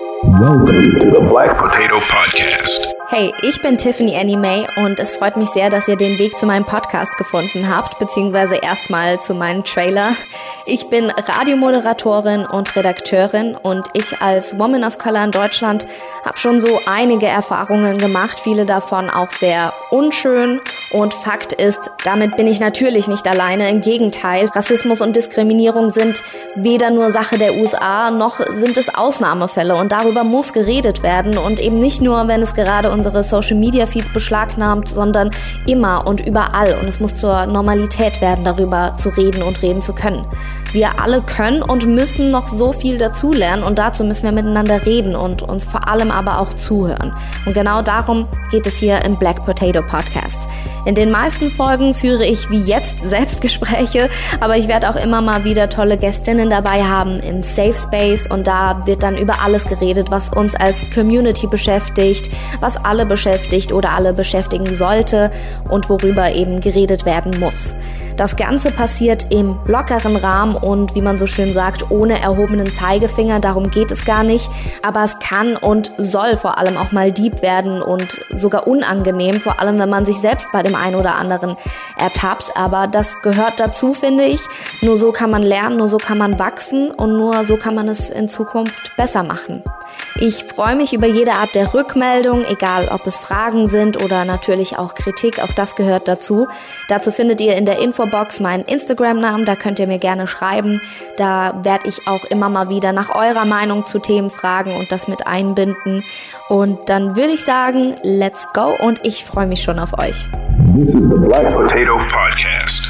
Welcome to the Black Potato Podcast. Hey, ich bin Tiffany Annie May und es freut mich sehr, dass ihr den Weg zu meinem Podcast gefunden habt, beziehungsweise erstmal zu meinem Trailer. Ich bin Radiomoderatorin und Redakteurin und ich als Woman of Color in Deutschland habe schon so einige Erfahrungen gemacht, viele davon auch sehr unschön. Und Fakt ist, damit bin ich natürlich nicht alleine. Im Gegenteil, Rassismus und Diskriminierung sind weder nur Sache der USA, noch sind es Ausnahmefälle. Und darüber muss geredet werden und eben nicht nur, wenn es gerade unsere Social Media Feeds beschlagnahmt, sondern immer und überall. Und es muss zur Normalität werden, darüber zu reden und reden zu können. Wir alle können und müssen noch so viel dazulernen und dazu müssen wir miteinander reden und uns vor allem aber auch zuhören. Und genau darum geht es hier im Black Potato Podcast. In den meisten Folgen führe ich wie jetzt Selbstgespräche, aber ich werde auch immer mal wieder tolle Gästinnen dabei haben im Safe Space und da wird dann über alles geredet, was uns als Community beschäftigt, was alle beschäftigt oder alle beschäftigen sollte und worüber eben geredet werden muss. Das Ganze passiert im lockeren Rahmen und wie man so schön sagt, ohne erhobenen Zeigefinger. Darum geht es gar nicht. Aber es kann und soll vor allem auch mal deep werden und sogar unangenehm, vor allem wenn man sich selbst bei dem einen oder anderen ertappt. Aber das gehört dazu, finde ich. Nur so kann man lernen, nur so kann man wachsen und nur so kann man es in Zukunft besser machen. Ich freue mich über jede Art der Rückmeldung, egal ob es Fragen sind oder natürlich auch Kritik, auch das gehört dazu. Dazu findet ihr in der Infobox meinen Instagram-Namen, da könnt ihr mir gerne schreiben. Da werde ich auch immer mal wieder nach eurer Meinung zu Themen fragen und das mit einbinden. Und dann würde ich sagen, let's go und ich freue mich schon auf euch. This is the Black Potato Podcast.